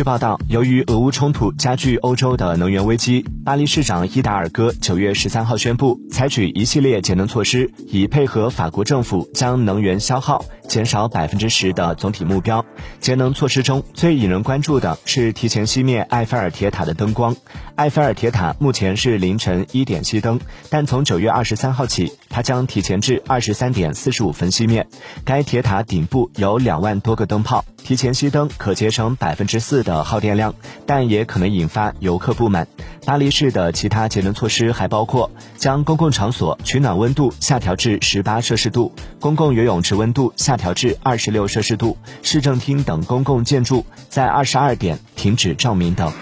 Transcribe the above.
据报道，由于俄乌冲突加剧欧洲的能源危机，巴黎市长伊达尔戈九月十三号宣布采取一系列节能措施，以配合法国政府将能源消耗减少百分之十的总体目标。节能措施中最引人关注的是提前熄灭埃菲尔铁塔的灯光。埃菲尔铁塔目前是凌晨一点熄灯，但从九月二十三号起，它将提前至二十三点四十五分熄灭。该铁塔顶部有两万多个灯泡，提前熄灯可节省百分之四的耗电量，但也可能引发游客不满。巴黎市的其他节能措施还包括将公共场所取暖温度下调至十八摄氏度，公共游泳池温度下调至二十六摄氏度，市政厅等公共建筑在二十二点停止照明等。